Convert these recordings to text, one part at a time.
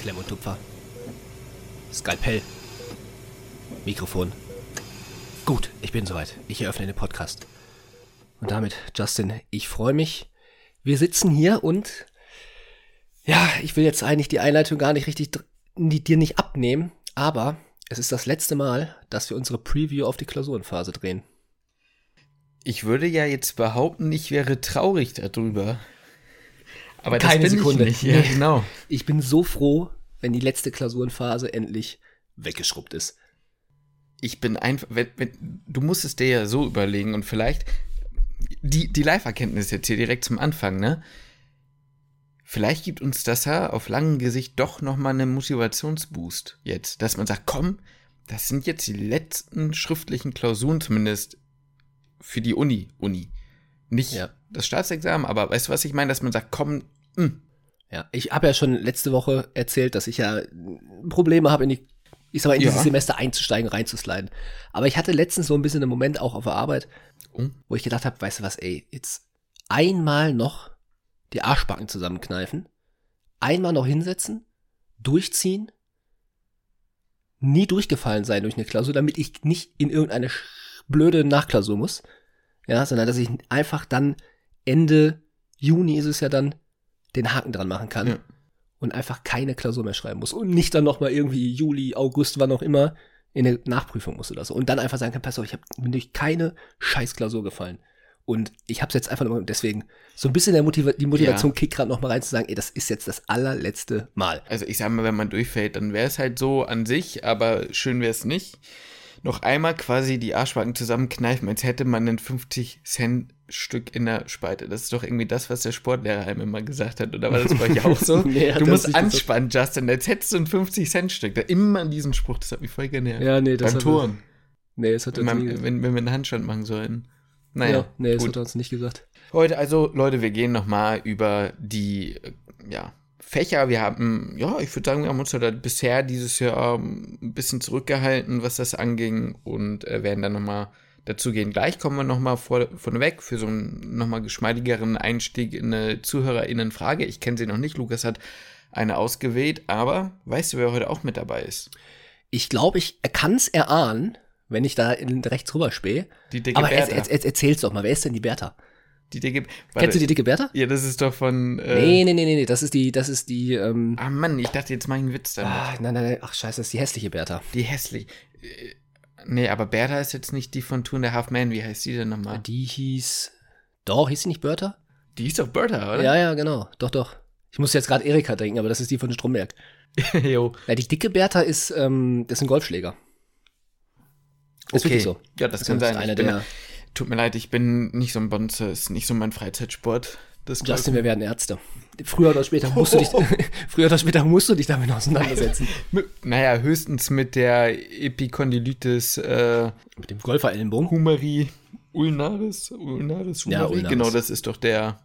Klemm und Tupfer. Skalpell. Mikrofon. Gut, ich bin soweit. Ich eröffne den Podcast. Und damit, Justin, ich freue mich. Wir sitzen hier und ja, ich will jetzt eigentlich die Einleitung gar nicht richtig dir nicht abnehmen, aber es ist das letzte Mal, dass wir unsere Preview auf die Klausurenphase drehen. Ich würde ja jetzt behaupten, ich wäre traurig darüber. Aber keine Sekunde. Ich, nicht. Ja, genau. Ich bin so froh, wenn die letzte Klausurenphase endlich weggeschrubbt ist. Ich bin einfach, wenn, wenn, du musst es dir ja so überlegen und vielleicht die, die Live-Erkenntnis jetzt hier direkt zum Anfang, ne? Vielleicht gibt uns das ja auf langem Gesicht doch nochmal einen Motivationsboost jetzt, dass man sagt, komm, das sind jetzt die letzten schriftlichen Klausuren, zumindest für die Uni, Uni. Nicht ja. Das Staatsexamen, aber weißt du, was ich meine, dass man sagt, komm, mh. Hm. Ja, ich habe ja schon letzte Woche erzählt, dass ich ja Probleme habe, in die, ich sag mal, in ja. dieses Semester einzusteigen, reinzusliden. Aber ich hatte letztens so ein bisschen einen Moment auch auf der Arbeit, oh. wo ich gedacht habe, weißt du was, ey, jetzt einmal noch die Arschbacken zusammenkneifen, einmal noch hinsetzen, durchziehen, nie durchgefallen sein durch eine Klausur, damit ich nicht in irgendeine blöde Nachklausur muss, ja, sondern dass ich einfach dann Ende Juni ist es ja dann den Haken dran machen kann ja. und einfach keine Klausur mehr schreiben muss und nicht dann noch mal irgendwie Juli, August, wann auch immer in eine Nachprüfung muss oder so und dann einfach sagen kann, pass auf, ich habe mir durch keine Scheißklausur gefallen. Und ich habe es jetzt einfach nur deswegen so ein bisschen der Motiva die Motivation ja. kickt gerade noch mal rein zu sagen, ey, das ist jetzt das allerletzte Mal. Also ich sag mal, wenn man durchfällt, dann wäre es halt so an sich, aber schön wäre es nicht noch einmal quasi die Arschbacken zusammenkneifen, als hätte man ein 50 Cent Stück in der Spalte. Das ist doch irgendwie das, was der Sportlehrer einem immer gesagt hat. Oder war das bei euch auch so? nee, du musst anspannen, so. Justin, als hättest du ein 50 Cent Stück. Da immer an diesen Spruch, das hat mich voll genervt. Ja, nee, das Beim Toren. Nee, das hat er wenn, nie wenn, wenn wir einen Handstand machen sollen. Naja, ja, nee, das gut. hat er uns nicht gesagt. Heute, also Leute, wir gehen nochmal über die, ja, Fächer. Wir haben, ja, ich würde sagen, wir haben uns da bisher dieses Jahr ähm, ein bisschen zurückgehalten, was das anging und äh, werden dann nochmal dazu gehen. Gleich kommen wir nochmal vor, vorneweg für so einen nochmal geschmeidigeren Einstieg in eine ZuhörerInnen-Frage. Ich kenne sie noch nicht. Lukas hat eine ausgewählt, aber weißt du, wer heute auch mit dabei ist? Ich glaube, ich kann es erahnen, wenn ich da in, rechts rüber spähe. Die dicke aber Bertha. Er, er, erzähl's doch mal, wer ist denn die Bertha? Die dicke. Warte, Kennst du die dicke Bertha? Ja, das ist doch von. Äh nee, nee, nee, nee, das ist die, das ist die. Ähm, ah Mann, ich dachte jetzt mal einen Witz damit. Ah, nein, nein, nein, ach scheiße, das ist die hässliche Bertha. Die hässliche. Nee, aber Bertha ist jetzt nicht die von Two and a Half Man. Wie heißt die denn nochmal? Die hieß. Doch, hieß sie nicht Bertha? Die hieß doch Bertha, oder? Ja, ja, genau. Doch, doch. Ich muss jetzt gerade Erika denken, aber das ist die von Stromberg. jo. Ja, die dicke Bertha ist, ähm, das ist ein Golfschläger. Ist okay. wirklich so. Ja, das, das kann sein. Einer der, Tut mir leid, ich bin nicht so ein Bonze, ist nicht so mein Freizeitsport. Das Justin, wir werden Ärzte. Früher oder später musst du dich, früher oder später musst du dich damit auseinandersetzen. naja, höchstens mit der Epikondylitis, äh, mit dem Golferellenbogen. Humeri ulnaris, ulnaris, Humeri. Ja, ulnaris. Genau, das ist doch der,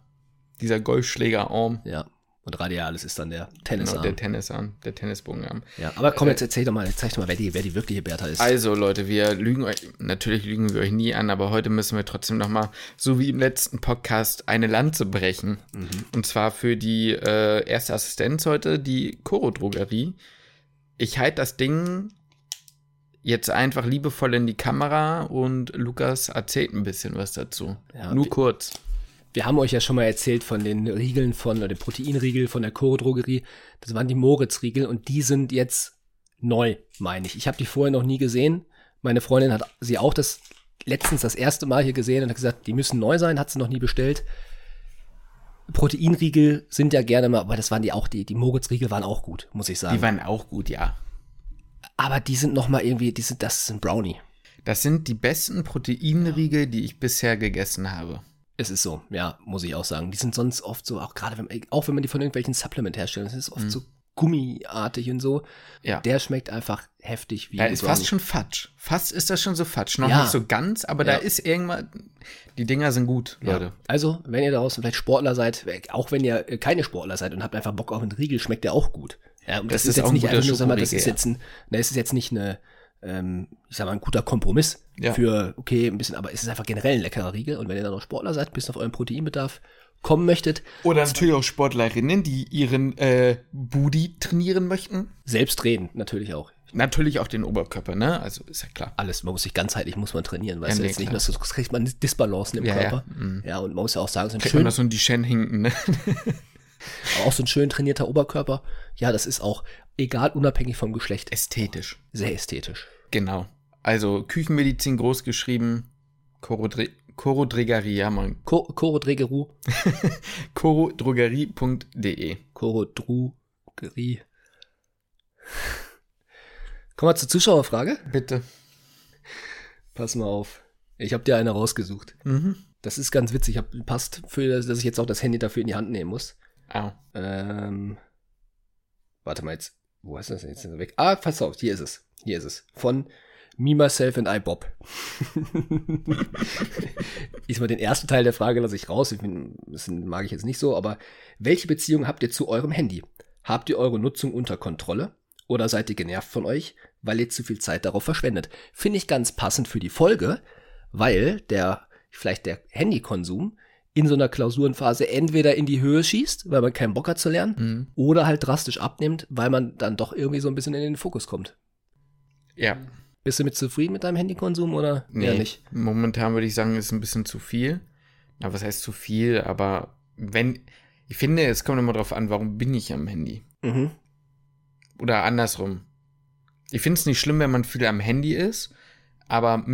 dieser Golfschlägerarm. Ja. Und Radialis ist dann der Tennisarm. Genau, der Tennisarm, der Tennisbogenarm. Ja, aber komm, jetzt äh, erzähl doch mal, zeig doch mal, wer die, wer die wirkliche Bertha ist. Also Leute, wir lügen euch, natürlich lügen wir euch nie an, aber heute müssen wir trotzdem noch mal, so wie im letzten Podcast, eine Lanze brechen. Mhm. Und zwar für die äh, erste Assistenz heute, die Koro-Drogerie. Ich halte das Ding jetzt einfach liebevoll in die Kamera und Lukas erzählt ein bisschen was dazu. Ja, Nur kurz. Wir haben euch ja schon mal erzählt von den Riegeln von, oder den Proteinriegel von der Choro Drogerie. Das waren die Moritz-Riegel und die sind jetzt neu, meine ich. Ich habe die vorher noch nie gesehen. Meine Freundin hat sie auch das letztens das erste Mal hier gesehen und hat gesagt, die müssen neu sein, hat sie noch nie bestellt. Proteinriegel sind ja gerne mal, aber das waren die auch, die, die Moritz-Riegel waren auch gut, muss ich sagen. Die waren auch gut, ja. Aber die sind noch mal irgendwie, die sind, das ist ein Brownie. Das sind die besten Proteinriegel, die ich bisher gegessen habe. Es ist so, ja, muss ich auch sagen. Die sind sonst oft so, auch gerade wenn, auch wenn man die von irgendwelchen Supplement herstellt, das ist oft mhm. so gummiartig und so. Ja. Der schmeckt einfach heftig wie. Da ist fast schon Fatsch. Fast ist das schon so Fatsch. Noch ja. nicht so ganz, aber ja. da ist irgendwann. Die Dinger sind gut, Leute. Ja. Also, wenn ihr draußen vielleicht Sportler seid, auch wenn ihr keine Sportler seid und habt einfach Bock auf einen Riegel, schmeckt der auch gut. Ja, und das, das ist, ist jetzt nicht einfach nur, sag mal, das ist jetzt ein, das ist jetzt nicht eine, ähm, ich sag mal, ein guter Kompromiss ja. für, okay, ein bisschen, aber es ist einfach generell ein leckerer Riegel. Und wenn ihr dann noch Sportler seid, bis auf euren Proteinbedarf kommen möchtet. Oder natürlich auch Sportlerinnen, die ihren äh, Booty trainieren möchten. Selbst reden, natürlich auch. Natürlich auch den Oberkörper, ne? Also ist ja klar. Alles, man muss sich ganzheitlich muss man trainieren, weißt ja, du jetzt nicht, das kriegt man Disbalancen im ja, Körper. Ja. Mhm. ja. und man muss ja auch sagen, so ein schön. Man das so die Shen hinken, ne? aber auch so ein schön trainierter Oberkörper, ja, das ist auch egal, unabhängig vom Geschlecht. Ästhetisch. Sehr ästhetisch. Genau. Also Küchenmedizin groß geschrieben, Chorodre Chorodrogerie, ja man. Chorodrogeru. Chorodrogerie.de. Chorodrogerie. Kommen wir zur Zuschauerfrage. Bitte. Pass mal auf. Ich habe dir eine rausgesucht. Mhm. Das ist ganz witzig. Hab, passt für, dass ich jetzt auch das Handy dafür in die Hand nehmen muss. Au. Ähm, warte mal jetzt. Wo ist das denn jetzt weg? Ah, pass auf. Hier ist es. Hier ist es. Von Me, Myself and I, Bob. ich mal den ersten Teil der Frage lasse ich raus. Das mag ich jetzt nicht so, aber welche Beziehung habt ihr zu eurem Handy? Habt ihr eure Nutzung unter Kontrolle? Oder seid ihr genervt von euch, weil ihr zu viel Zeit darauf verschwendet? Finde ich ganz passend für die Folge, weil der, vielleicht der Handykonsum in so einer Klausurenphase entweder in die Höhe schießt, weil man keinen Bock hat zu lernen, mhm. oder halt drastisch abnimmt, weil man dann doch irgendwie so ein bisschen in den Fokus kommt. Ja. Bist du mit zufrieden mit deinem Handykonsum oder nee, eher nicht? Momentan würde ich sagen, ist ein bisschen zu viel. Na, was heißt zu viel? Aber wenn, ich finde, es kommt immer darauf an, warum bin ich am Handy? Mhm. Oder andersrum. Ich finde es nicht schlimm, wenn man viel am Handy ist, aber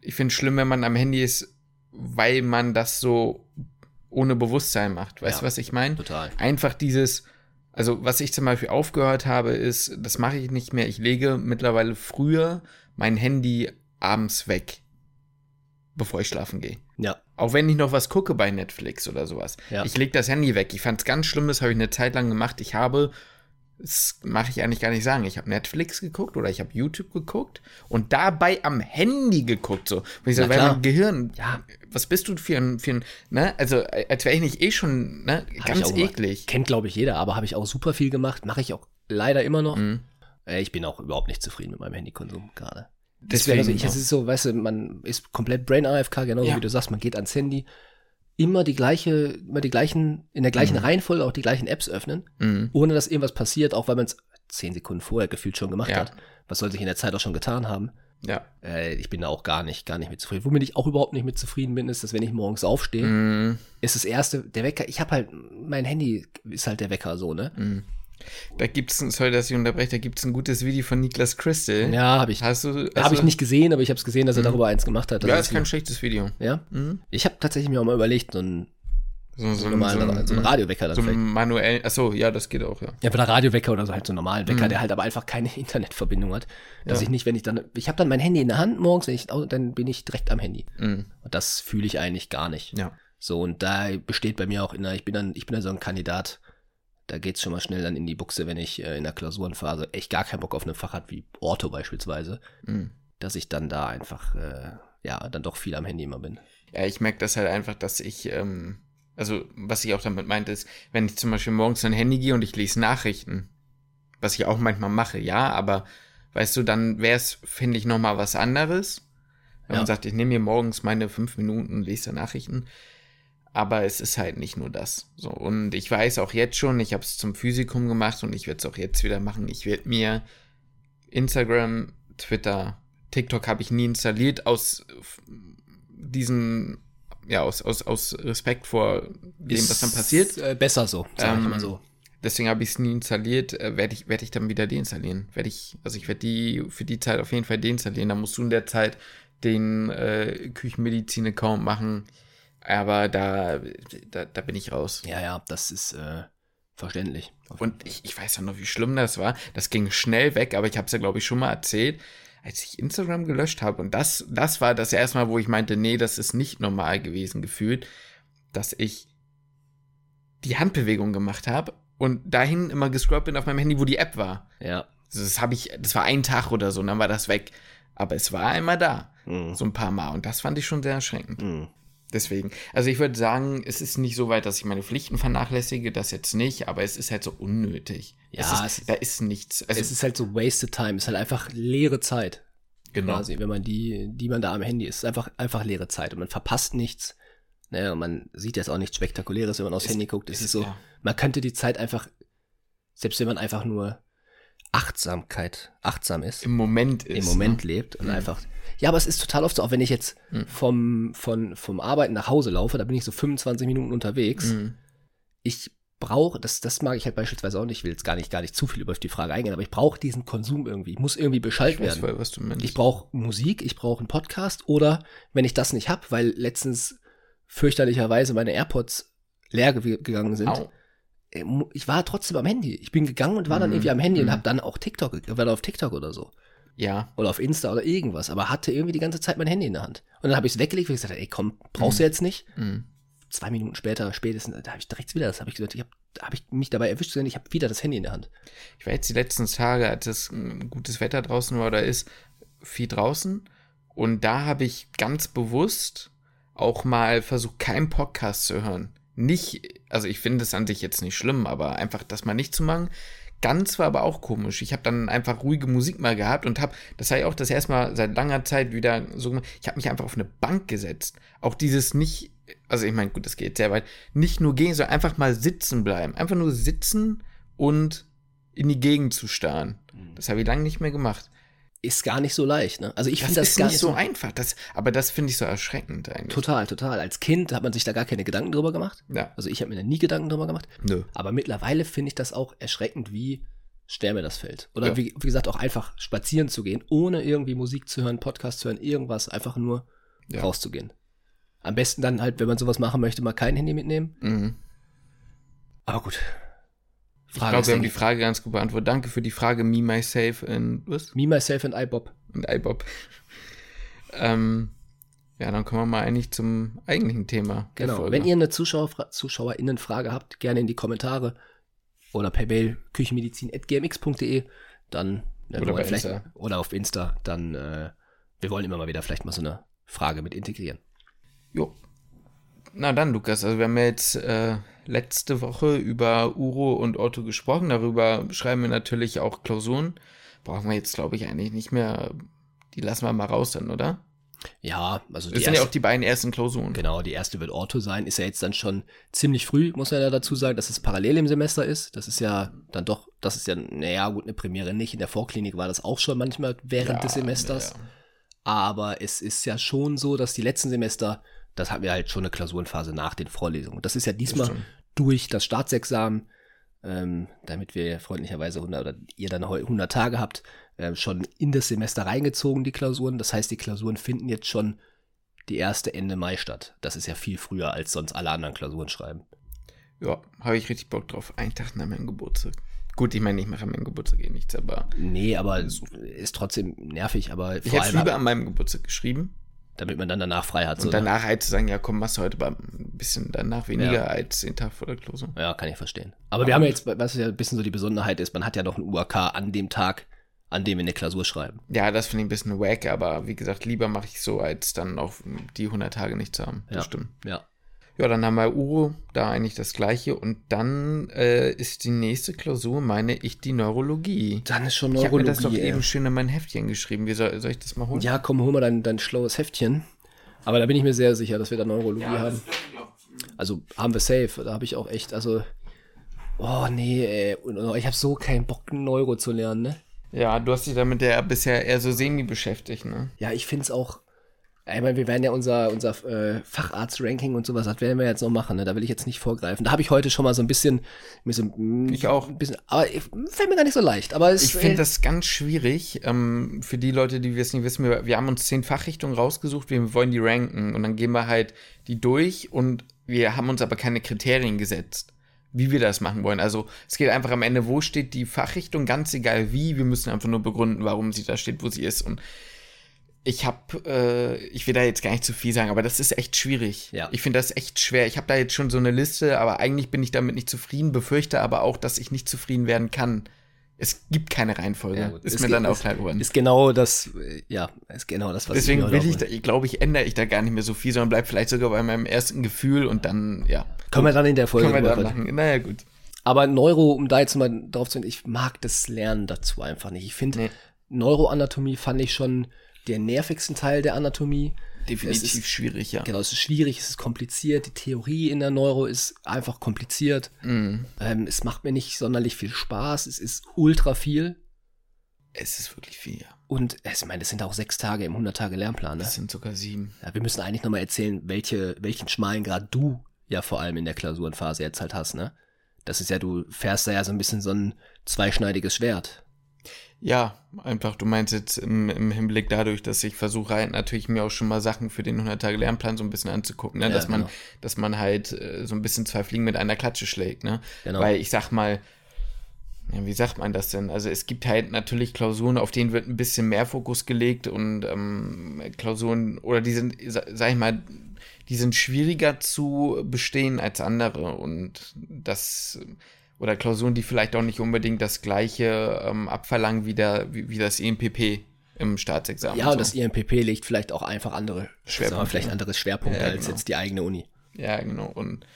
ich finde es schlimm, wenn man am Handy ist, weil man das so ohne Bewusstsein macht. Weißt du, ja, was ich meine? Total. Einfach dieses, also was ich zum Beispiel aufgehört habe, ist, das mache ich nicht mehr. Ich lege mittlerweile früher mein Handy abends weg, bevor ich schlafen gehe. Ja. Auch wenn ich noch was gucke bei Netflix oder sowas. Ja. Ich lege das Handy weg. Ich fand es ganz schlimm, das habe ich eine Zeit lang gemacht. Ich habe das mache ich eigentlich gar nicht sagen. Ich habe Netflix geguckt oder ich habe YouTube geguckt und dabei am Handy geguckt. So. Und ich so, weil mein Gehirn, ja, was bist du für ein, für ein ne? Also, als wäre ich nicht eh schon, ne? Ganz eklig. Kennt, glaube ich, jeder, aber habe ich auch super viel gemacht. Mache ich auch leider immer noch. Mhm. Äh, ich bin auch überhaupt nicht zufrieden mit meinem Handykonsum gerade. Deswegen, also ich, es ist so, weißt du, man ist komplett Brain AFK, genauso ja. wie du sagst, man geht ans Handy immer die gleiche, immer die gleichen, in der gleichen mhm. Reihenfolge auch die gleichen Apps öffnen, mhm. ohne dass irgendwas passiert, auch weil man es zehn Sekunden vorher gefühlt schon gemacht ja. hat. Was soll sich in der Zeit auch schon getan haben? Ja. Äh, ich bin da auch gar nicht, gar nicht mit zufrieden. Womit ich auch überhaupt nicht mit zufrieden bin, ist, dass wenn ich morgens aufstehe, mhm. ist das erste, der Wecker, ich habe halt, mein Handy ist halt der Wecker so, ne? Mhm. Da gibt es, sorry, dass ich unterbreche, da gibt es ein gutes Video von Niklas Crystal. Ja, habe ich. Hast du? Habe ich nicht gesehen, aber ich habe es gesehen, dass er mhm. darüber eins gemacht hat. Ja, ist kein schlechtes Video. Ja? Mhm. Ich habe tatsächlich mir auch mal überlegt, so ein so, so, normalen, so, ein, so ein Radiowecker dann so vielleicht. manuell, achso, ja, das geht auch, ja. Ja, aber der Radiowecker oder so halt so einen normalen Wecker, mhm. der halt aber einfach keine Internetverbindung hat. Dass ja. ich nicht, wenn ich dann, ich habe dann mein Handy in der Hand morgens, ich, dann bin ich direkt am Handy. Mhm. Und das fühle ich eigentlich gar nicht. Ja. So, und da besteht bei mir auch in ich bin dann, ich bin dann so ein Kandidat, da geht's schon mal schnell dann in die Buchse, wenn ich äh, in der Klausurenphase echt gar keinen Bock auf eine Fachart wie Orto beispielsweise, mhm. dass ich dann da einfach, äh, ja, dann doch viel am Handy immer bin. Ja, ich merke das halt einfach, dass ich, ähm, also was ich auch damit meinte, ist, wenn ich zum Beispiel morgens ein Handy gehe und ich lese Nachrichten, was ich auch manchmal mache, ja, aber weißt du, dann wäre es, finde ich, nochmal was anderes. Wenn ja. man sagt, ich nehme mir morgens meine fünf Minuten und lese Nachrichten aber es ist halt nicht nur das. So, und ich weiß auch jetzt schon, ich habe es zum Physikum gemacht und ich werde es auch jetzt wieder machen. Ich werde mir Instagram, Twitter, TikTok habe ich nie installiert aus diesen, ja, aus, aus, aus Respekt vor dem, ist, was dann passiert. Äh, besser so, sag ähm, mal so. Deswegen habe ich es nie installiert, äh, werde ich, werd ich dann wieder deinstallieren. Werde ich, also ich werde die für die Zeit auf jeden Fall deinstallieren. Da musst du in der Zeit den äh, Küchenmedizin-Account machen aber da, da, da bin ich raus. Ja, ja, das ist äh, verständlich. Und ich, ich weiß ja noch, wie schlimm das war. Das ging schnell weg, aber ich habe es ja, glaube ich, schon mal erzählt, als ich Instagram gelöscht habe. Und das, das war das erste Mal, wo ich meinte, nee, das ist nicht normal gewesen, gefühlt, dass ich die Handbewegung gemacht habe und dahin immer gescrollt bin auf meinem Handy, wo die App war. Ja. Das habe ich, das war ein Tag oder so, und dann war das weg. Aber es war immer da. Mhm. So ein paar Mal. Und das fand ich schon sehr erschreckend. Mhm. Deswegen. Also ich würde sagen, es ist nicht so weit, dass ich meine Pflichten vernachlässige, das jetzt nicht, aber es ist halt so unnötig. Ja, ist, da ist nichts. Also, es ist halt so wasted time, es ist halt einfach leere Zeit. Genau. Quasi, wenn man die, die man da am Handy ist. ist einfach, einfach leere Zeit und man verpasst nichts. Naja, und man sieht jetzt auch nichts Spektakuläres, wenn man aufs ist, Handy guckt. Es ist, ist so, ja. man könnte die Zeit einfach, selbst wenn man einfach nur Achtsamkeit, achtsam ist. Im Moment ist. Im Moment ne? lebt und mhm. einfach. Ja, aber es ist total oft so, auch wenn ich jetzt mhm. vom, von, vom Arbeiten nach Hause laufe, da bin ich so 25 Minuten unterwegs. Mhm. Ich brauche, das, das mag ich halt beispielsweise auch nicht, ich will jetzt gar nicht, gar nicht zu viel über die Frage eingehen, aber ich brauche diesen Konsum irgendwie. Ich muss irgendwie Bescheid werden. Voll, was du meinst. Ich brauche Musik, ich brauche einen Podcast oder wenn ich das nicht habe, weil letztens fürchterlicherweise meine AirPods leer gegangen sind. Au. Äh, ich war trotzdem am Handy. Ich bin gegangen und war dann mhm. irgendwie am Handy mhm. und habe dann auch TikTok, war auf TikTok oder so. Ja. Oder auf Insta oder irgendwas, aber hatte irgendwie die ganze Zeit mein Handy in der Hand. Und dann habe ich es weggelegt, weil ich gesagt ey, komm, brauchst mhm. du jetzt nicht. Mhm zwei Minuten später, spätestens, da habe ich direkt wieder das, habe ich gesagt, ich habe hab ich mich dabei erwischt, ich habe wieder das Handy in der Hand. Ich war jetzt die letzten Tage, als es gutes Wetter draußen war oder ist, viel draußen und da habe ich ganz bewusst auch mal versucht, keinen Podcast zu hören. Nicht, also ich finde es an sich jetzt nicht schlimm, aber einfach das mal nicht zu machen. Ganz war aber auch komisch. Ich habe dann einfach ruhige Musik mal gehabt und habe, das habe ich auch das erste Mal seit langer Zeit wieder so gemacht, ich habe mich einfach auf eine Bank gesetzt. Auch dieses nicht also ich meine, gut, das geht sehr weit, nicht nur gehen, sondern einfach mal sitzen bleiben. Einfach nur sitzen und in die Gegend zu starren. Mhm. Das habe ich lange nicht mehr gemacht. Ist gar nicht so leicht, ne? Also ich finde das, das gar nicht so einfach. Das, aber das finde ich so erschreckend eigentlich. Total, total. Als Kind hat man sich da gar keine Gedanken drüber gemacht. Ja. Also ich habe mir da nie Gedanken drüber gemacht. Nö. Aber mittlerweile finde ich das auch erschreckend, wie schwer mir das fällt. Oder ja. wie, wie, gesagt, auch einfach spazieren zu gehen, ohne irgendwie Musik zu hören, Podcast zu hören, irgendwas, einfach nur ja. rauszugehen. Am besten dann halt, wenn man sowas machen möchte, mal kein Handy mitnehmen. Mhm. Aber gut. Frage ich glaube, wir haben die Frage ganz gut beantwortet. Danke für die Frage Me, Myself und was? Me, Myself und iBob. Und iBob. ähm, ja, dann kommen wir mal eigentlich zum eigentlichen Thema. Genau. Wenn ihr eine Zuschauer, ZuschauerInnen-Frage habt, gerne in die Kommentare oder per Mail küchenmedizin.gmx.de, dann äh, oder, vielleicht, Insta. oder auf Insta, dann äh, wir wollen immer mal wieder vielleicht mal so eine Frage mit integrieren. Jo. Na dann, Lukas, also wir haben ja jetzt äh, letzte Woche über Uro und Otto gesprochen. Darüber schreiben wir natürlich auch Klausuren. Brauchen wir jetzt, glaube ich, eigentlich nicht mehr. Die lassen wir mal raus dann, oder? Ja, also das sind erste, ja auch die beiden ersten Klausuren. Genau, die erste wird Orto sein. Ist ja jetzt dann schon ziemlich früh, muss man ja dazu sagen, dass es parallel im Semester ist. Das ist ja dann doch, das ist ja, naja, gut, eine Premiere nicht. In der Vorklinik war das auch schon manchmal während ja, des Semesters. Ja. Aber es ist ja schon so, dass die letzten Semester das hatten wir halt schon eine Klausurenphase nach den Vorlesungen. Das ist ja diesmal durch das Staatsexamen, ähm, damit wir freundlicherweise 100 oder ihr dann 100 Tage habt, äh, schon in das Semester reingezogen, die Klausuren. Das heißt, die Klausuren finden jetzt schon die erste Ende Mai statt. Das ist ja viel früher, als sonst alle anderen Klausuren schreiben. Ja, habe ich richtig Bock drauf. Einen Tag nach meinem Geburtstag. Gut, ich meine, ich mache an meinem Geburtstag eh nichts, aber. Nee, aber ist trotzdem nervig, aber. Ich hätte lieber an meinem Geburtstag geschrieben damit man dann danach frei hat. Und so, danach halt zu sagen, ja komm, machst du heute ein bisschen danach weniger ja. als den Tag vor der Klausur. Ja, kann ich verstehen. Aber, Aber wir haben ja jetzt, was ja ein bisschen so die Besonderheit ist, man hat ja noch ein UAK an dem Tag, an dem wir eine Klausur schreiben. Ja, das finde ich ein bisschen wack, aber wie gesagt, lieber mache ich so, als dann auch die 100 Tage nicht zu haben. Das ja. stimmt. Ja. Ja, dann haben wir Uro, da eigentlich das gleiche. Und dann äh, ist die nächste Klausur, meine ich, die Neurologie. Dann ist schon Neurologie. Ich habe mir das doch ey. eben schön in mein Heftchen geschrieben. Wie soll, soll ich das mal holen? Ja, komm, hol mal dein, dein schlaues Heftchen. Aber da bin ich mir sehr sicher, dass wir da Neurologie ja, haben. Also haben wir safe. Da habe ich auch echt, also. Oh nee, ey. Ich habe so keinen Bock, Neuro zu lernen, ne? Ja, du hast dich damit ja bisher eher so semi beschäftigt, ne? Ja, ich finde es auch ich meine, wir werden ja unser, unser äh, Facharzt-Ranking und sowas, das werden wir jetzt noch machen, ne? da will ich jetzt nicht vorgreifen. Da habe ich heute schon mal so ein bisschen, so, mm, ich auch. Ein bisschen, aber fällt mir gar nicht so leicht. Aber es, ich finde äh, das ganz schwierig. Ähm, für die Leute, die es nicht wissen, wir, wir haben uns zehn Fachrichtungen rausgesucht, wir wollen die ranken und dann gehen wir halt die durch und wir haben uns aber keine Kriterien gesetzt wie wir das machen wollen. Also es geht einfach am Ende, wo steht die Fachrichtung, ganz egal wie, wir müssen einfach nur begründen, warum sie da steht, wo sie ist. Und ich habe, äh, ich will da jetzt gar nicht zu viel sagen, aber das ist echt schwierig. Ja. Ich finde das echt schwer. Ich habe da jetzt schon so eine Liste, aber eigentlich bin ich damit nicht zufrieden, befürchte aber auch, dass ich nicht zufrieden werden kann. Es gibt keine Reihenfolge. Ja, ist mir dann auch klar geworden. Ist genau das, ja, ist genau das, was Deswegen ich will ich, da, ich glaube ich, ändere ich da gar nicht mehr so viel, sondern bleib vielleicht sogar bei meinem ersten Gefühl und dann, ja. Können wir dann in der Folge Können wir dann machen. Naja, gut. Aber Neuro, um da jetzt mal drauf zu gehen, ich mag das Lernen dazu einfach nicht. Ich finde, nee. Neuroanatomie fand ich schon der nervigsten Teil der Anatomie. Definitiv ist, schwierig, ja. Genau, es ist schwierig, es ist kompliziert. Die Theorie in der Neuro ist einfach kompliziert. Mm. Ähm, es macht mir nicht sonderlich viel Spaß. Es ist ultra viel. Es ist wirklich viel, ja. Und ich meine, es sind auch sechs Tage im 100-Tage-Lernplan. Ne? Das sind sogar sieben. Ja, wir müssen eigentlich nochmal erzählen, welche, welchen schmalen Grad du ja vor allem in der Klausurenphase jetzt halt hast, ne? Das ist ja, du fährst da ja so ein bisschen so ein zweischneidiges Schwert. Ja, einfach, du meinst jetzt im, im Hinblick dadurch, dass ich versuche halt natürlich mir auch schon mal Sachen für den 100-Tage-Lernplan so ein bisschen anzugucken, ne? Ja, dass genau. man, dass man halt äh, so ein bisschen zwei Fliegen mit einer Klatsche schlägt, ne? Genau. Weil ich sag mal, ja, wie sagt man das denn? Also es gibt halt natürlich Klausuren, auf denen wird ein bisschen mehr Fokus gelegt und ähm, Klausuren, oder die sind, sag ich mal, die sind schwieriger zu bestehen als andere und das oder Klausuren, die vielleicht auch nicht unbedingt das gleiche ähm, abverlangen wie, der, wie, wie das EMPP im Staatsexamen. Ja, und so. das EMPP legt vielleicht auch einfach andere Schwerpunkte, vielleicht anderes Schwerpunkte ja, als genau. jetzt die eigene Uni. Ja, genau. Und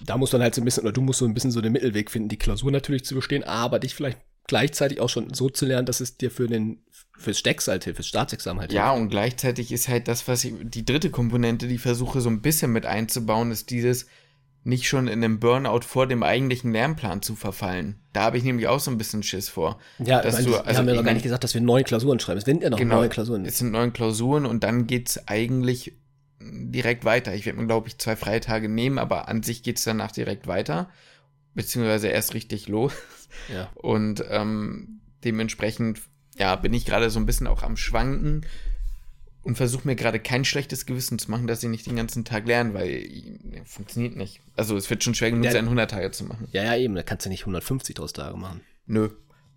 da muss dann halt so ein bisschen, oder du musst so ein bisschen so den Mittelweg finden, die Klausur natürlich zu bestehen, aber dich vielleicht gleichzeitig auch schon so zu lernen, dass es dir für den fürs Stecks halt hilft, fürs Staatsexamen halt Ja, hilft. und gleichzeitig ist halt das, was ich, die dritte Komponente, die ich versuche so ein bisschen mit einzubauen, ist dieses, nicht schon in einem Burnout vor dem eigentlichen Lernplan zu verfallen. Da habe ich nämlich auch so ein bisschen Schiss vor. Ja, dass meine, du, also wir haben ja noch gar nicht gesagt, dass wir neue Klausuren schreiben. Es sind ja noch genau, neue Klausuren. Es sind neue Klausuren und dann geht es eigentlich direkt weiter. Ich werde mir, glaube ich, zwei Freitage nehmen, aber an sich geht es danach direkt weiter. Beziehungsweise erst richtig los. Ja. Und ähm, dementsprechend, ja, bin ich gerade so ein bisschen auch am Schwanken und versuche mir gerade kein schlechtes Gewissen zu machen, dass sie nicht den ganzen Tag lernen, weil ja, funktioniert nicht. Also es wird schon schwer genug ja, sein, 100 Tage zu machen. Ja, ja, eben, da kannst du nicht 150 draus Tage machen. Nö.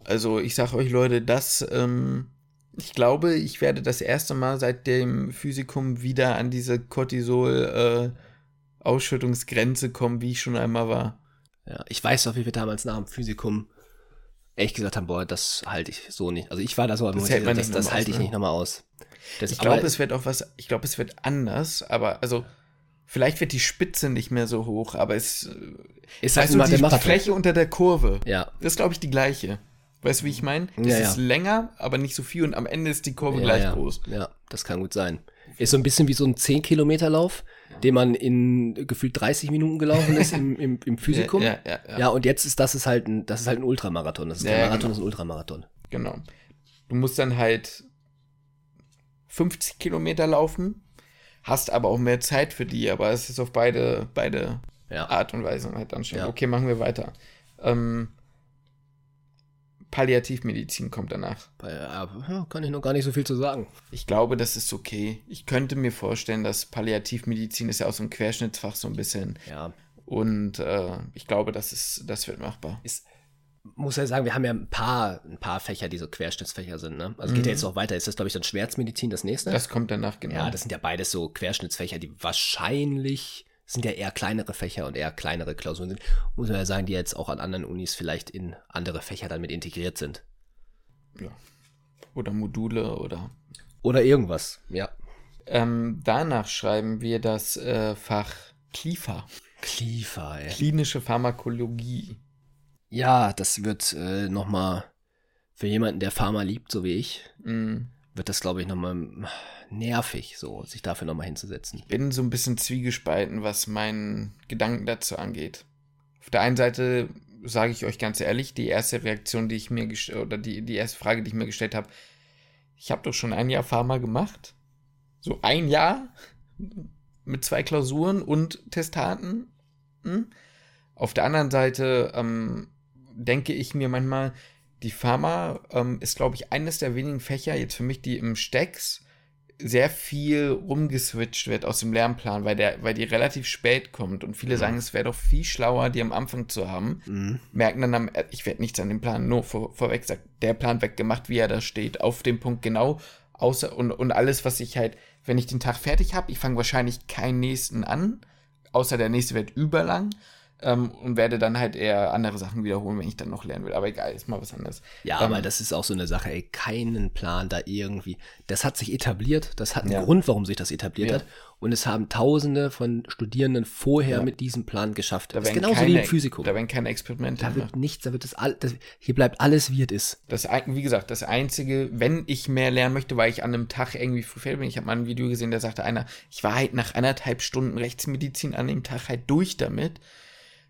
Also ich sage euch Leute, das, ähm, ich glaube, ich werde das erste Mal seit dem Physikum wieder an diese Cortisol-Ausschüttungsgrenze äh, kommen, wie ich schon einmal war. Ja, ich weiß auch, wie wir damals nach dem Physikum echt gesagt haben, boah, das halte ich so nicht. Also ich war da so, das, gesagt, das, das halte ich ne? nicht nochmal aus. Das, ich glaube, es wird auch was, ich glaube, es wird anders, aber also vielleicht wird die Spitze nicht mehr so hoch, aber es ist halt also die, die Fläche unter der Kurve. Ja. Das ist, glaube ich, die gleiche. Weißt du, wie ich meine? Das ja, ist länger, aber nicht so viel und am Ende ist die Kurve ja, gleich groß. Ja, das kann gut sein. Ist so ein bisschen wie so ein 10-Kilometer-Lauf, den man in gefühlt 30 Minuten gelaufen ist im, im, im Physikum. Ja, ja, ja, ja, und jetzt ist das ist halt ein, das ist halt ein Ultramarathon. Das ist kein Marathon, genau. das ist ein Ultramarathon. Genau. Du musst dann halt 50 Kilometer laufen, hast aber auch mehr Zeit für die, aber es ist auf beide, beide ja. Art und Weise halt schon. Ja. Okay, machen wir weiter. Ähm, Palliativmedizin kommt danach. Ja, kann ich noch gar nicht so viel zu sagen. Ich glaube, das ist okay. Ich könnte mir vorstellen, dass Palliativmedizin ist ja auch so ein Querschnittsfach so ein bisschen. Ja. Und äh, ich glaube, das ist, das wird machbar. Ist, muss ja sagen, wir haben ja ein paar, ein paar Fächer, die so Querschnittsfächer sind. Ne? Also mhm. geht ja jetzt noch weiter. Ist das, glaube ich, dann Schmerzmedizin das nächste? Das kommt danach, genau. Ja, das sind ja beides so Querschnittsfächer, die wahrscheinlich sind ja eher kleinere Fächer und eher kleinere Klausuren sind. Muss man ja sagen, die jetzt auch an anderen Unis vielleicht in andere Fächer dann mit integriert sind. Ja. Oder Module oder. Oder irgendwas, ja. Ähm, danach schreiben wir das äh, Fach KLIFA. KLIFA, ey. Klinische Pharmakologie. Ja, das wird äh, nochmal für jemanden, der Pharma liebt, so wie ich, mm. wird das, glaube ich, nochmal nervig, so sich dafür nochmal hinzusetzen. Ich bin so ein bisschen zwiegespalten, was meinen Gedanken dazu angeht. Auf der einen Seite sage ich euch ganz ehrlich, die erste Reaktion, die ich mir oder die, die erste Frage, die ich mir gestellt habe, ich habe doch schon ein Jahr Pharma gemacht. So ein Jahr mit zwei Klausuren und Testaten. Hm? Auf der anderen Seite ähm, denke ich mir manchmal, die Pharma ähm, ist, glaube ich, eines der wenigen Fächer jetzt für mich, die im Stecks sehr viel rumgeswitcht wird aus dem Lernplan, weil, der, weil die relativ spät kommt und viele mhm. sagen, es wäre doch viel schlauer, die am Anfang zu haben. Mhm. Merken dann, am, ich werde nichts an dem Plan, nur vor, vorweg sagt, der Plan weggemacht, wie er da steht, auf dem Punkt genau, außer und, und alles, was ich halt, wenn ich den Tag fertig habe, ich fange wahrscheinlich keinen nächsten an, außer der nächste wird überlang ähm, und werde dann halt eher andere Sachen wiederholen, wenn ich dann noch lernen will. Aber egal, ist mal was anderes. Ja, ähm, aber das ist auch so eine Sache, ey, keinen Plan da irgendwie. Das hat sich etabliert, das hat einen Ja. Grund, warum sich das etabliert Ja. hat. Und es haben Tausende von Studierenden vorher Ja. mit diesem Plan geschafft. da das ist genauso keine, wie im Physikum. Da werden keine Experimente Da wird nichts, da wird das, all, das hier bleibt alles, wie es ist. Das, wie gesagt, das Einzige, wenn ich mehr lernen möchte, weil ich an einem Tag irgendwie verfehlt bin, ich habe mal ein Video gesehen, da sagte einer, ich war halt nach anderthalb Stunden Rechtsmedizin an dem Tag halt durch damit.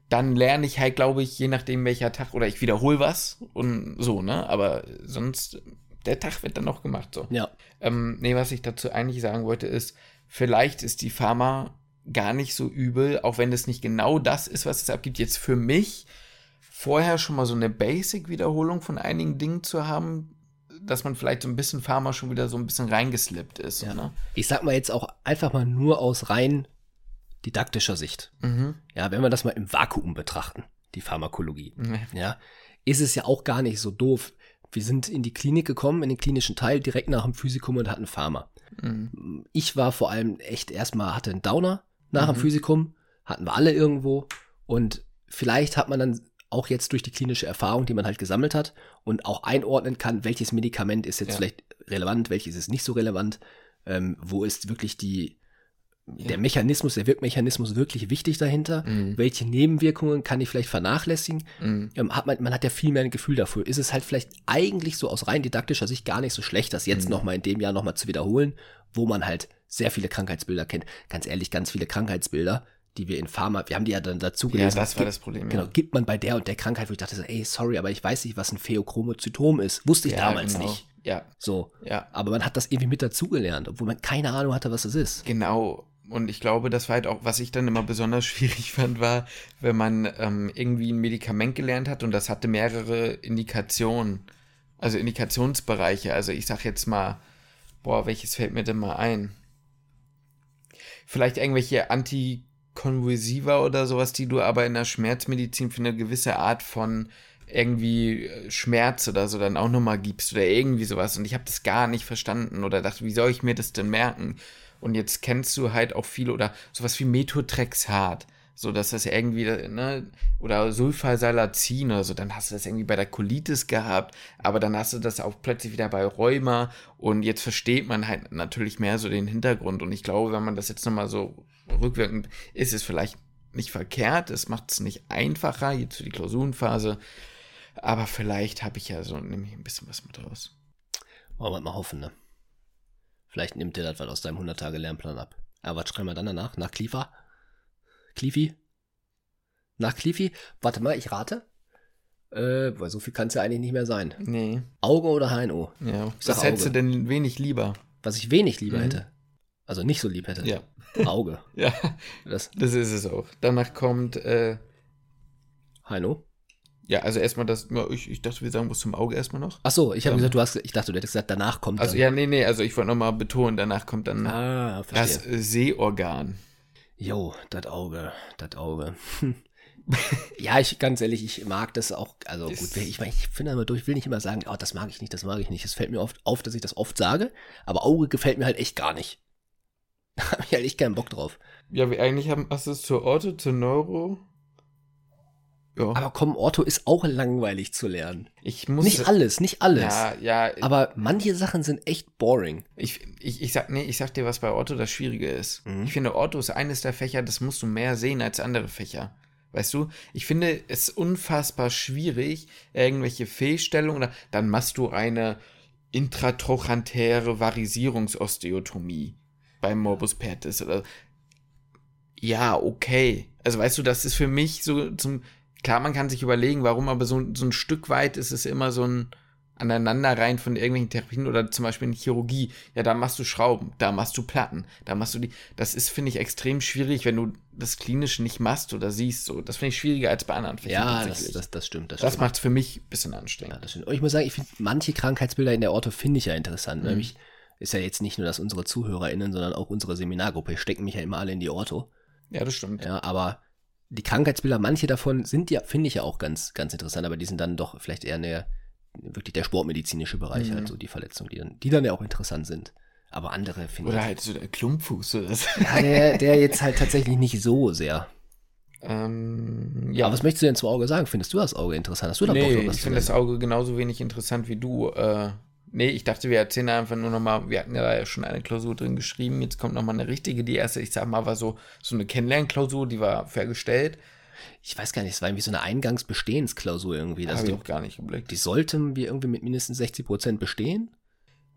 Dann lerne ich halt, glaube ich, je nachdem welcher Tag, oder ich wiederhole was und so, ne? Aber sonst, der Tag wird dann noch gemacht, so. Ja. Ähm, nee, was ich dazu eigentlich sagen wollte, ist, vielleicht ist die Pharma gar nicht so übel, auch wenn es nicht genau das ist, was es abgibt. Jetzt für mich vorher schon mal so eine Basic-Wiederholung von einigen Dingen zu haben, dass man vielleicht so ein bisschen Pharma schon wieder so ein bisschen reingeslippt ist. Ja. Ne? Ich sag mal jetzt auch einfach mal nur aus rein didaktischer Sicht. Mhm. Ja, wenn wir das mal im Vakuum betrachten, die Pharmakologie. Nee. ja, ist es ja auch gar nicht so doof. Wir sind in die Klinik gekommen, in den klinischen Teil, direkt nach dem Physikum und hatten Pharma. Mhm. Ich war vor allem echt erstmal, hatte einen Downer nach dem Mhm. Physikum, hatten wir alle irgendwo und vielleicht hat man dann auch jetzt durch die klinische Erfahrung, die man halt gesammelt hat und auch einordnen kann, welches Medikament ist jetzt Ja. vielleicht relevant, welches ist nicht so relevant, ähm, wo ist wirklich die, der Ja. Mechanismus, der Wirkmechanismus wirklich wichtig dahinter, Mhm. welche Nebenwirkungen kann ich vielleicht vernachlässigen, Mhm. ähm, hat man, man hat ja viel mehr ein Gefühl dafür. Ist es halt vielleicht eigentlich so aus rein didaktischer Sicht gar nicht so schlecht, das jetzt Mhm. noch mal in dem Jahr noch mal zu wiederholen, wo man halt sehr viele Krankheitsbilder kennt. Ganz ehrlich, ganz viele Krankheitsbilder, die wir in Pharma, wir haben die ja dann dazu Ja, gelesen. das war gibt- das Problem. Genau, ja. gibt man bei der und der Krankheit, wo ich dachte, ey, sorry, aber ich weiß nicht, was ein Pheochromozytom ist. Wusste ich ja, damals genau. nicht. Ja, So. ja. Aber man hat das irgendwie mit dazugelernt, obwohl man keine Ahnung hatte, was das ist. Genau. Und ich glaube, das war halt auch, was ich dann immer besonders schwierig fand, war, wenn man ähm, irgendwie ein Medikament gelernt hat und das hatte mehrere Indikationen, also Indikationsbereiche. Also ich sag jetzt mal, boah, welches fällt mir denn mal ein? Vielleicht irgendwelche Antikonvulsiva oder sowas, die du aber in der Schmerzmedizin für eine gewisse Art von irgendwie äh, Schmerz oder so dann auch nochmal gibst oder irgendwie sowas. Und ich habe das gar nicht verstanden oder dachte, wie soll ich mir das denn merken? Und jetzt kennst du halt auch viele oder sowas wie Methotrexat. So, dass das irgendwie, ne, oder Sulfasalazin oder so, dann hast du das irgendwie bei der Colitis gehabt, aber dann hast du das auch plötzlich wieder bei Rheuma und jetzt versteht man halt natürlich mehr so den Hintergrund und ich glaube, wenn man das jetzt nochmal so rückwirkend, ist es vielleicht nicht verkehrt, es macht es nicht einfacher, jetzt für die Klausurenphase, aber vielleicht habe ich ja so nämlich ein bisschen was mit raus. Wollen wir mal hoffen, ne? Vielleicht nimmt dir das was aus deinem 100-Tage-Lernplan ab. Aber was schreiben wir dann danach? Nach Klifa? Klifi? Nach Klifi? Warte mal, ich rate. Äh, weil so viel kann es ja eigentlich nicht mehr sein. Nee, Auge oder HNO? ja. sag Was hättest du denn wenig lieber? Was ich wenig lieber Mhm. hätte. Also nicht so lieb hätte. Ja. Auge. Ja, Das das ist es auch. Danach kommt, äh, HNO? Ja, also erstmal das, ja, ich, ich dachte, wir sagen was zum Auge erstmal noch. Ach so, ich habe Ähm. gesagt, du hast, ich dachte, du hättest gesagt, danach kommt Also dann. ja, nee, nee, also ich wollte nochmal betonen, danach kommt dann Ah, das äh, Sehorgan. Jo, das Auge, das Auge. ja, ich ganz ehrlich, ich mag das auch. Also Ist- gut, ich, mein, ich finde immer durch, ich will nicht immer sagen, oh, das mag ich nicht, das mag ich nicht. Es fällt mir oft auf, dass ich das oft sage, aber Auge gefällt mir halt echt gar nicht. Da habe ich halt echt keinen Bock drauf. Ja, wir eigentlich haben, hast du es zur Ortho, zur Neuro? Ja, Aber komm, Ortho ist auch langweilig zu lernen. ich muss. Nicht alles, nicht alles. Ja, ja, Aber manche Sachen sind echt boring. ich, ich, ich sag, nee, ich sag dir, was bei Ortho das Schwierige ist. Mhm. Ich finde, Ortho ist eines der Fächer, das musst du mehr sehen als andere Fächer. Weißt du, ich finde es unfassbar schwierig, irgendwelche Fehlstellungen oder dann machst du eine intratrochantäre Varisierungsosteotomie beim Morbus Pertis oder ja, okay. Also weißt du, das ist für mich so zum klar, man kann sich überlegen, warum, aber so, so ein Stück weit ist es immer so ein Aneinanderreihen von irgendwelchen Therapien oder zum Beispiel in Chirurgie. Ja, da machst du Schrauben, da machst du Platten, da machst du die. Das ist, finde ich, extrem schwierig, wenn du das klinisch nicht machst oder siehst. So, das finde ich schwieriger als bei anderen Fächern Ja, das, das, das stimmt. Das, das macht es für mich ein bisschen Ja, anstrengend. das stimmt. Und ich muss sagen, ich finde manche Krankheitsbilder in der Ortho finde ich ja interessant. Mhm. Nämlich ist ja jetzt nicht nur, dass unsere ZuhörerInnen, sondern auch unsere Seminargruppe stecken mich ja immer alle in die Ortho. Ja, das stimmt. Ja, aber die Krankheitsbilder, manche davon sind ja, finde ich ja auch ganz, ganz interessant, aber die sind dann doch vielleicht eher eine, wirklich der sportmedizinische Bereich Mhm. halt, so die Verletzungen, die dann, die dann ja auch interessant sind. Aber andere finde Oder ich. halt so der Klumpfuß oder so. Ja, der, der jetzt halt tatsächlich nicht so sehr. Ähm, ja. Aber was möchtest du denn zum Auge sagen? Findest du das Auge interessant? Hast du da nee, Bock, ich finde das Auge genauso wenig interessant wie du. Äh, nee, ich dachte, wir erzählen einfach nur nochmal, wir hatten ja schon eine Klausur drin geschrieben, jetzt kommt nochmal eine richtige. Die erste, ich sag mal, war so, so eine Kennenlernklausur, die war fair gestellt. Ich weiß gar nicht, es war irgendwie so eine Eingangsbestehensklausur irgendwie. Habe ich auch gar nicht geblickt. Die sollten wir irgendwie mit mindestens 60 Prozent bestehen.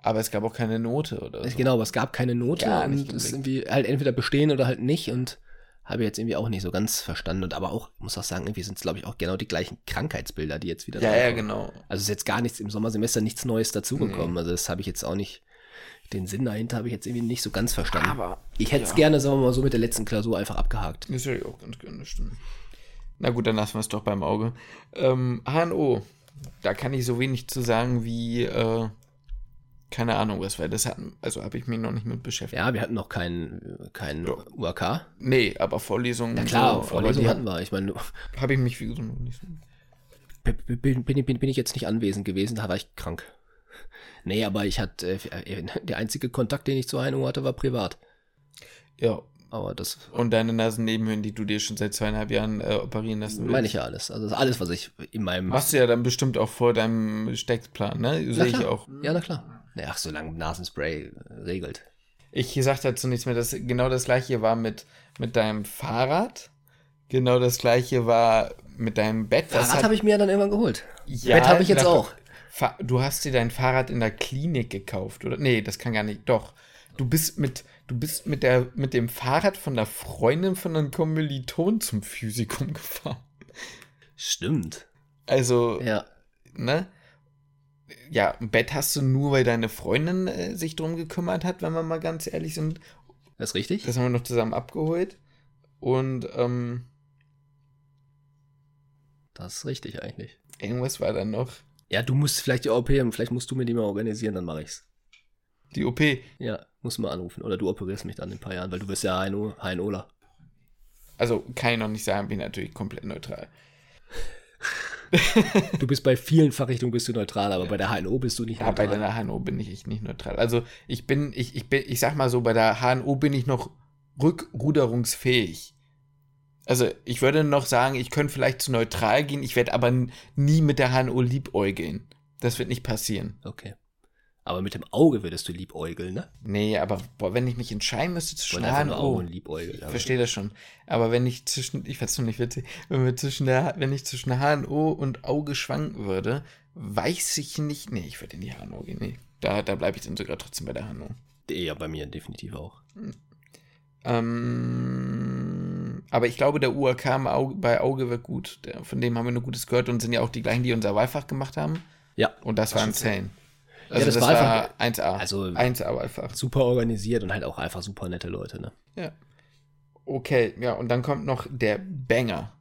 Aber es gab auch keine Note oder so. Genau, aber es gab keine Note Gar und es ist irgendwie halt entweder bestehen oder halt nicht und habe jetzt irgendwie auch nicht so ganz verstanden. Und aber auch, muss auch sagen, irgendwie sind es, glaube ich, auch genau die gleichen Krankheitsbilder, die jetzt wieder Ja, ja, genau. Also ist jetzt gar nichts im Sommersemester nichts Neues dazugekommen. Nee. Also das habe ich jetzt auch nicht, den Sinn dahinter habe ich jetzt irgendwie nicht so ganz verstanden. Aber ich hätte es ja. gerne, sagen wir mal so, mit der letzten Klausur einfach abgehakt. Das hätte ich auch ganz gerne, stimmt. Na gut, dann lassen wir es doch beim Auge. Ähm, HNO, da kann ich so wenig zu sagen wie äh, keine Ahnung, was wir das hatten. Also habe ich mich noch nicht mit beschäftigt. Ja, wir hatten noch keinen kein ja. UAK. Nee, aber Vorlesungen. Ja klar, so, Vorlesungen hatten wir. Ich meine, habe ich mich wie gesagt noch nicht so. Bin, bin, bin, bin ich jetzt nicht anwesend gewesen, da war ich krank. Nee, aber ich hatte, äh, der einzige Kontakt, den ich zu HNO hatte, war privat. Ja. Aber das. Und deine Nasennebenhöhlen, die du dir schon seit zweieinhalb Jahren äh, operieren lassen willst? Meine ich ja alles. Also alles, was ich in meinem. Machst du ja dann bestimmt auch vor deinem Steckplan, ne? Sehe ich auch. Ja, na klar. Ach, solange Nasenspray regelt. Ich sag dazu nichts mehr. Das, genau das gleiche war mit, mit deinem Fahrrad. Genau das gleiche war mit deinem Bett. Fahrrad habe ich mir dann irgendwann geholt. Ja, Bett habe ich jetzt auch. Du hast dir dein Fahrrad in der Klinik gekauft, oder? Nee, das kann gar nicht. Doch. Du bist mit, du bist mit, der, mit dem Fahrrad von der Freundin von einem Kommiliton zum Physikum gefahren. Stimmt. Also, ja. ne? Ja, ein Bett hast du nur, weil deine Freundin äh, sich drum gekümmert hat, wenn wir mal ganz ehrlich sind. Das ist richtig. Das haben wir noch zusammen abgeholt. Und, ähm. Das ist richtig eigentlich. Irgendwas war dann noch. Ja, du musst vielleicht die OP, vielleicht musst du mir die mal organisieren, dann mache ich's. Die OP? Ja, musst du mal anrufen. Oder du operierst mich dann in ein paar Jahren, weil du bist ja HNO, HNOler. Also kann ich noch nicht sagen, bin natürlich komplett neutral du bist bei vielen Fachrichtungen bist du neutral, aber bei der HNO bist du nicht neutral. Ja, bei der HNO bin ich nicht neutral. Also ich bin, ich, ich bin, ich sag mal so, bei der HNO bin ich noch rückruderungsfähig. Also ich würde noch sagen, ich könnte vielleicht zu neutral gehen, ich werde aber nie mit der HNO liebäugeln. Das wird nicht passieren. Okay. Aber mit dem Auge würdest du liebäugeln, ne? Nee, aber boah, wenn ich mich entscheiden müsste zwischen HNO. Auge und liebäugeln. Ich verstehe das schon. Aber wenn ich zwischen, ich fand's noch nicht witzig, wenn wir zwischen der, wenn ich zwischen HNO und Auge schwanken würde, weiß ich nicht. Nee, ich würde in die HNO gehen. Nee. Da, da bleibe ich dann sogar trotzdem bei der HNO. Ja, bei mir definitiv auch. Hm. Ähm, aber ich glaube, der UAK Auge, bei Auge wird gut. Der, von dem haben wir nur Gutes gehört und sind ja auch die gleichen, die unser Wahlfach gemacht haben. Ja. Und das, das waren Zellen. Also ja, das, das war, war einfach 1A. Also 1A einfach. Super organisiert und halt auch einfach super nette Leute, ne? Ja. Okay, ja, und dann kommt noch der Banger.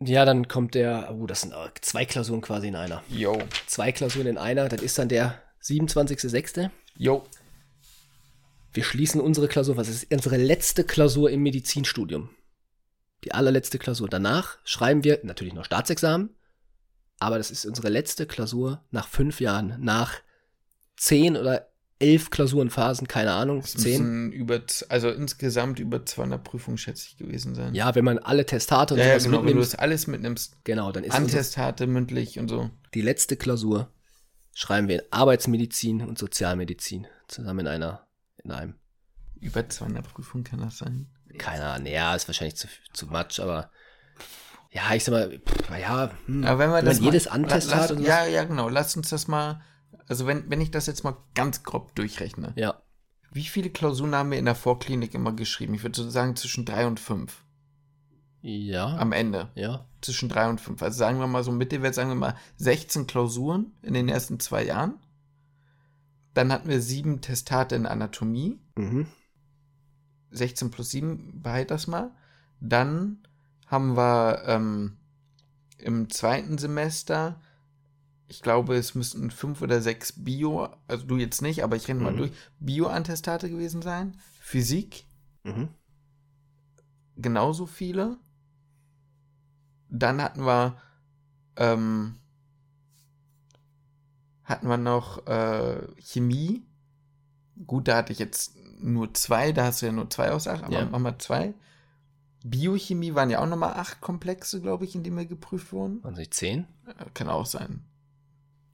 Ja, dann kommt der, oh, das sind zwei Klausuren quasi in einer. Jo. Zwei Klausuren in einer, das ist dann der 27.06. Jo. Wir schließen unsere Klausur, was ist unsere letzte Klausur im Medizinstudium? Die allerletzte Klausur. Danach schreiben wir natürlich noch Staatsexamen, aber das ist unsere letzte Klausur nach fünf Jahren, nach zehn oder elf Klausurenphasen, keine Ahnung, das zehn. Über, also insgesamt über 200 Prüfungen, schätze ich, gewesen sein. Ja, wenn man alle Testate und ja, ja, genau, mitnimmt. Wenn du das alles mitnimmst. Genau, dann ist Antestate, mündlich und so. Die letzte Klausur schreiben wir in Arbeitsmedizin und Sozialmedizin zusammen in einer, in einem. Über 200 Prüfungen kann das sein? Keine Ahnung, ja, ist wahrscheinlich zu, zu much, aber ja, ich sag mal, pff, ja, hm, aber wenn, wir wenn das man jedes Antestat lass, Ja, ja, genau, lass uns das mal also wenn, wenn ich das jetzt mal ganz grob durchrechne. Ja. Wie viele Klausuren haben wir in der Vorklinik immer geschrieben? Ich würde so sagen zwischen drei und fünf. Ja. Am Ende. Ja. Zwischen drei und fünf. Also sagen wir mal so Mittelwert, sagen wir mal 16 Klausuren in den ersten zwei Jahren. Dann hatten wir sieben Testate in Anatomie. Mhm. 16 plus 7, behalt das mal. Dann haben wir ähm, im zweiten Semester ich glaube, es müssten fünf oder sechs Bio, also du jetzt nicht, aber ich renne mhm. mal durch, Bio-Antestate gewesen sein. Physik. Mhm. Genauso viele. Dann hatten wir, ähm, hatten wir noch äh, Chemie. Gut, da hatte ich jetzt nur zwei, da hast du ja nur zwei Aussagen, aber ja. machen wir zwei. Biochemie waren ja auch nochmal acht Komplexe, glaube ich, in denen wir geprüft wurden. Waren nicht zehn? Kann auch sein.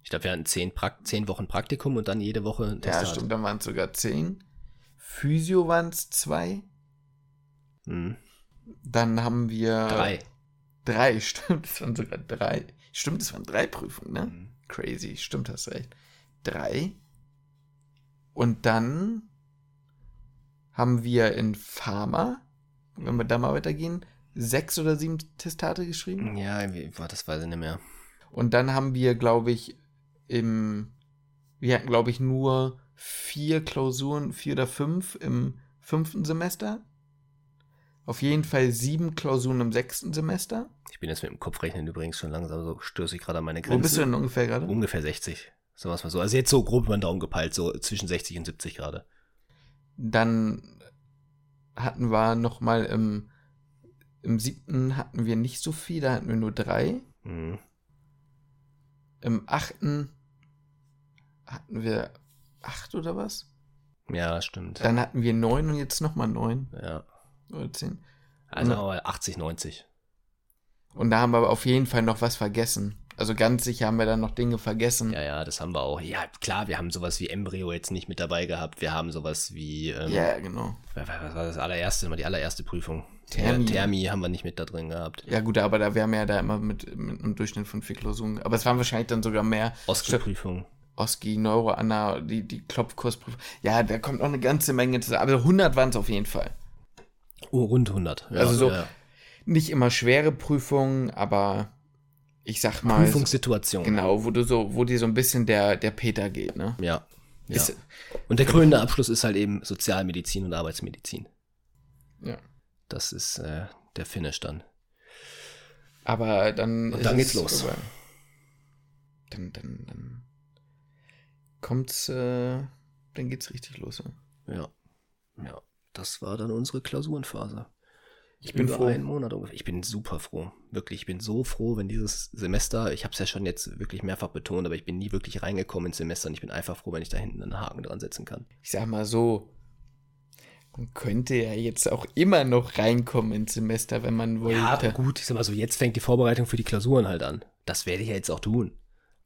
Ich glaube, wir hatten zehn, zehn Wochen Praktikum und dann jede Woche ein Testat. Ja, stimmt, dann waren es sogar zehn. Physio waren es zwei. Hm. Dann haben wir. Drei. Drei, stimmt, es waren sogar drei. Stimmt, es waren drei Prüfungen, ne? Hm. Crazy, stimmt, hast recht. Drei. Und dann haben wir in Pharma, wenn wir da mal weitergehen, sechs oder sieben Testate geschrieben. Ja, das weiß ich nicht mehr. Und dann haben wir, glaube ich, im, wir hatten, glaube ich, nur vier Klausuren, vier oder fünf im fünften Semester. Auf jeden Fall sieben Klausuren im sechsten Semester. Ich bin jetzt mit dem Kopfrechnen übrigens schon langsam so, stöße ich gerade an meine Grenze. Wo bist du denn ungefähr gerade? Ungefähr 60. So was mal so. Also jetzt so grob über den Daumen gepeilt, so zwischen 60 und 70 gerade. Dann hatten wir noch mal im, im siebten hatten wir nicht so viel, da hatten wir nur drei. Mhm. Im achten hatten wir acht oder was? Ja, stimmt. Dann hatten wir neun und jetzt nochmal neun. Ja. Oder zehn. Also und, 80, 90. Und da haben wir aber auf jeden Fall noch was vergessen. Also ganz sicher haben wir dann noch Dinge vergessen. Ja, ja, das haben wir auch. Ja, klar, wir haben sowas wie Embryo jetzt nicht mit dabei gehabt. Wir haben sowas wie. Ähm, ja, genau. Was war das allererste, mal die allererste Prüfung? Thermi. Thermi haben wir nicht mit da drin gehabt. Ja, gut, aber da wären wir ja da immer mit, mit einem Durchschnitt von vier Klausuren. Aber es waren wahrscheinlich dann sogar mehr. Oski-Prüfung. Oski, Neuroanna, die, die Klopfkursprüfung. Ja, da kommt noch eine ganze Menge zusammen. Aber 100 waren es auf jeden Fall. Oh, rund 100. Ja, also so, ja. nicht immer schwere Prüfungen, aber ich sag mal. Prüfungssituation. Genau, wo du so, wo dir so ein bisschen der, der Peter geht, ne? Ja. ja. Ist, und der krönende Abschluss ist halt eben Sozialmedizin und Arbeitsmedizin. Ja. Das ist äh, der Finish dann. Aber dann. Und dann geht's los. Aber, dann, dann, dann kommt's, äh, dann geht's richtig los. Ja. ja. Ja. Das war dann unsere Klausurenphase. Ich bin froh. Einen Monat ungefähr. Ich bin super froh. Wirklich, ich bin so froh, wenn dieses Semester, ich habe es ja schon jetzt wirklich mehrfach betont, aber ich bin nie wirklich reingekommen ins Semester und ich bin einfach froh, wenn ich da hinten einen Haken dran setzen kann. Ich sag mal so, man könnte ja jetzt auch immer noch reinkommen ins Semester, wenn man wollte. Ja, gut, ich sag mal so, jetzt fängt die Vorbereitung für die Klausuren halt an. Das werde ich ja jetzt auch tun.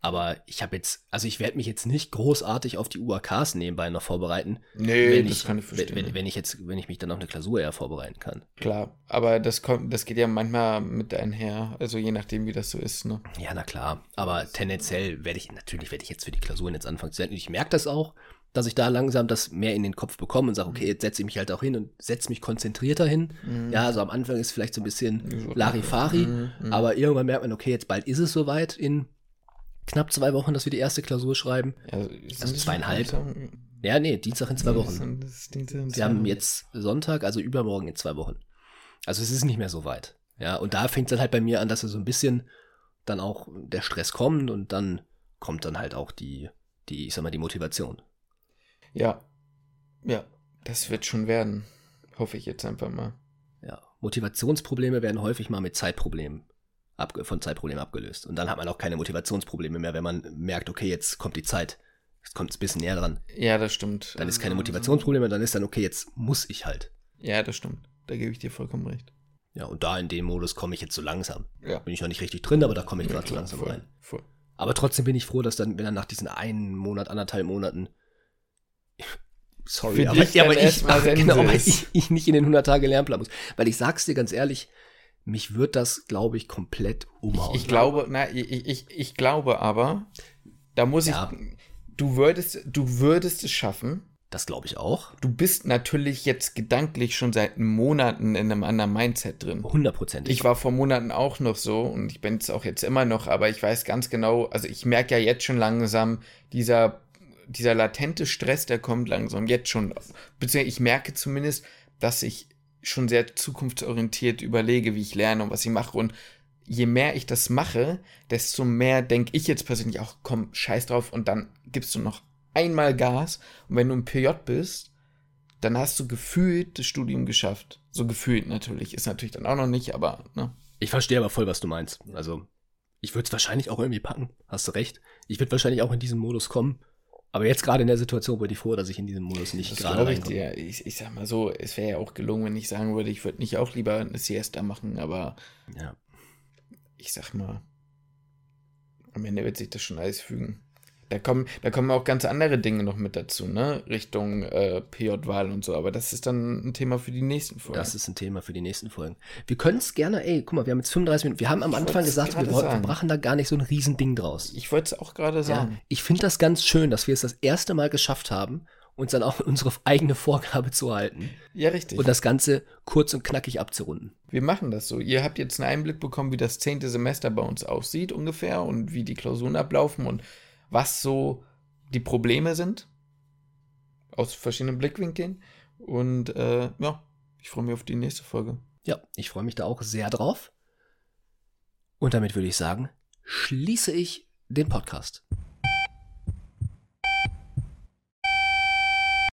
Aber ich habe jetzt, also ich werde mich jetzt nicht großartig auf die UAKs nebenbei noch vorbereiten. Nee, das ich, kann ich verstehen. Wenn, wenn, ich jetzt, wenn ich mich dann auf eine Klausur eher vorbereiten kann. Klar, aber das kommt, das geht ja manchmal mit einher, also je nachdem, wie das so ist, ne? Ja, na klar. Aber tendenziell werde ich, natürlich werde ich jetzt für die Klausuren jetzt anfangen zu senden. Ich merke das auch, dass ich da langsam das mehr in den Kopf bekomme und sage, okay, jetzt setze ich mich halt auch hin und setze mich konzentrierter hin. Mhm. Ja, also am Anfang ist vielleicht so ein bisschen Larifari, mhm, mhm. aber irgendwann merkt man, okay, jetzt bald ist es soweit in knapp zwei Wochen, dass wir die erste Klausur schreiben. Ja, also zweieinhalb. Ja, nee, Dienstag in zwei ja, Wochen. wir haben jetzt Sonntag, also übermorgen in zwei Wochen. Also es ist nicht mehr so weit. Ja, und da fängt es dann halt bei mir an, dass so ein bisschen dann auch der Stress kommt und dann kommt dann halt auch die, die, ich sag mal, die Motivation. Ja. Ja, das wird schon werden. Hoffe ich jetzt einfach mal. Ja, Motivationsprobleme werden häufig mal mit Zeitproblemen von Zeitproblemen abgelöst. Und dann hat man auch keine Motivationsprobleme mehr, wenn man merkt, okay, jetzt kommt die Zeit. Jetzt kommt es ein bisschen näher dran. Ja, das stimmt. Dann ist keine Motivationsprobleme, dann ist dann, okay, jetzt muss ich halt. Ja, das stimmt. Da gebe ich dir vollkommen recht. Ja, und da in dem Modus komme ich jetzt so langsam. Ja. Bin ich noch nicht richtig drin, aber da komme ich ja, gerade so langsam voll, rein. Voll. Aber trotzdem bin ich froh, dass dann, wenn dann nach diesen einen Monat, anderthalb Monaten sorry, aber, ja, aber, ich, ach, genau, aber ich, ich, nicht in den 100 Tage Lernplan muss. Weil ich sag's dir ganz ehrlich, mich wird das, glaube ich, komplett umhauen. Ich, ich glaube, na, ich, ich, ich glaube aber, da muss ja. ich, du würdest, du würdest es schaffen. Das glaube ich auch. Du bist natürlich jetzt gedanklich schon seit Monaten in einem anderen Mindset drin. Hundertprozentig. Ich war vor Monaten auch noch so und ich bin es auch jetzt immer noch, aber ich weiß ganz genau, also ich merke ja jetzt schon langsam, dieser, dieser latente Stress, der kommt langsam jetzt schon. Beziehungsweise ich merke zumindest, dass ich schon sehr zukunftsorientiert überlege, wie ich lerne und was ich mache. Und je mehr ich das mache, desto mehr denke ich jetzt persönlich auch, komm, scheiß drauf und dann gibst du noch einmal Gas. Und wenn du im PJ bist, dann hast du gefühlt das Studium geschafft. So gefühlt natürlich. Ist natürlich dann auch noch nicht, aber, ne? Ich verstehe aber voll, was du meinst. Also, ich würde es wahrscheinlich auch irgendwie packen. Hast du recht. Ich würde wahrscheinlich auch in diesen Modus kommen. Aber jetzt gerade in der Situation bin ich froh, dass ich in diesem Modus nicht das gerade ich, dir. Ich, ich sag mal so, es wäre ja auch gelungen, wenn ich sagen würde, ich würde nicht auch lieber eine Siesta machen, aber ja. ich sag mal, am Ende wird sich das schon alles fügen. Da kommen, da kommen auch ganz andere Dinge noch mit dazu, ne? Richtung äh, PJ-Wahl und so. Aber das ist dann ein Thema für die nächsten Folgen. Das ist ein Thema für die nächsten Folgen. Wir können es gerne, ey, guck mal, wir haben jetzt 35 Minuten. Wir haben am ich Anfang gesagt, wir, wollten, wir brachen da gar nicht so ein Riesending draus. Ich wollte es auch gerade sagen. Ja, ich finde das ganz schön, dass wir es das erste Mal geschafft haben, uns dann auch unsere eigene Vorgabe zu halten. Ja, richtig. Und das Ganze kurz und knackig abzurunden. Wir machen das so. Ihr habt jetzt einen Einblick bekommen, wie das zehnte Semester bei uns aussieht ungefähr und wie die Klausuren ablaufen und was so die Probleme sind. Aus verschiedenen Blickwinkeln. Und äh, ja, ich freue mich auf die nächste Folge. Ja, ich freue mich da auch sehr drauf. Und damit würde ich sagen, schließe ich den Podcast.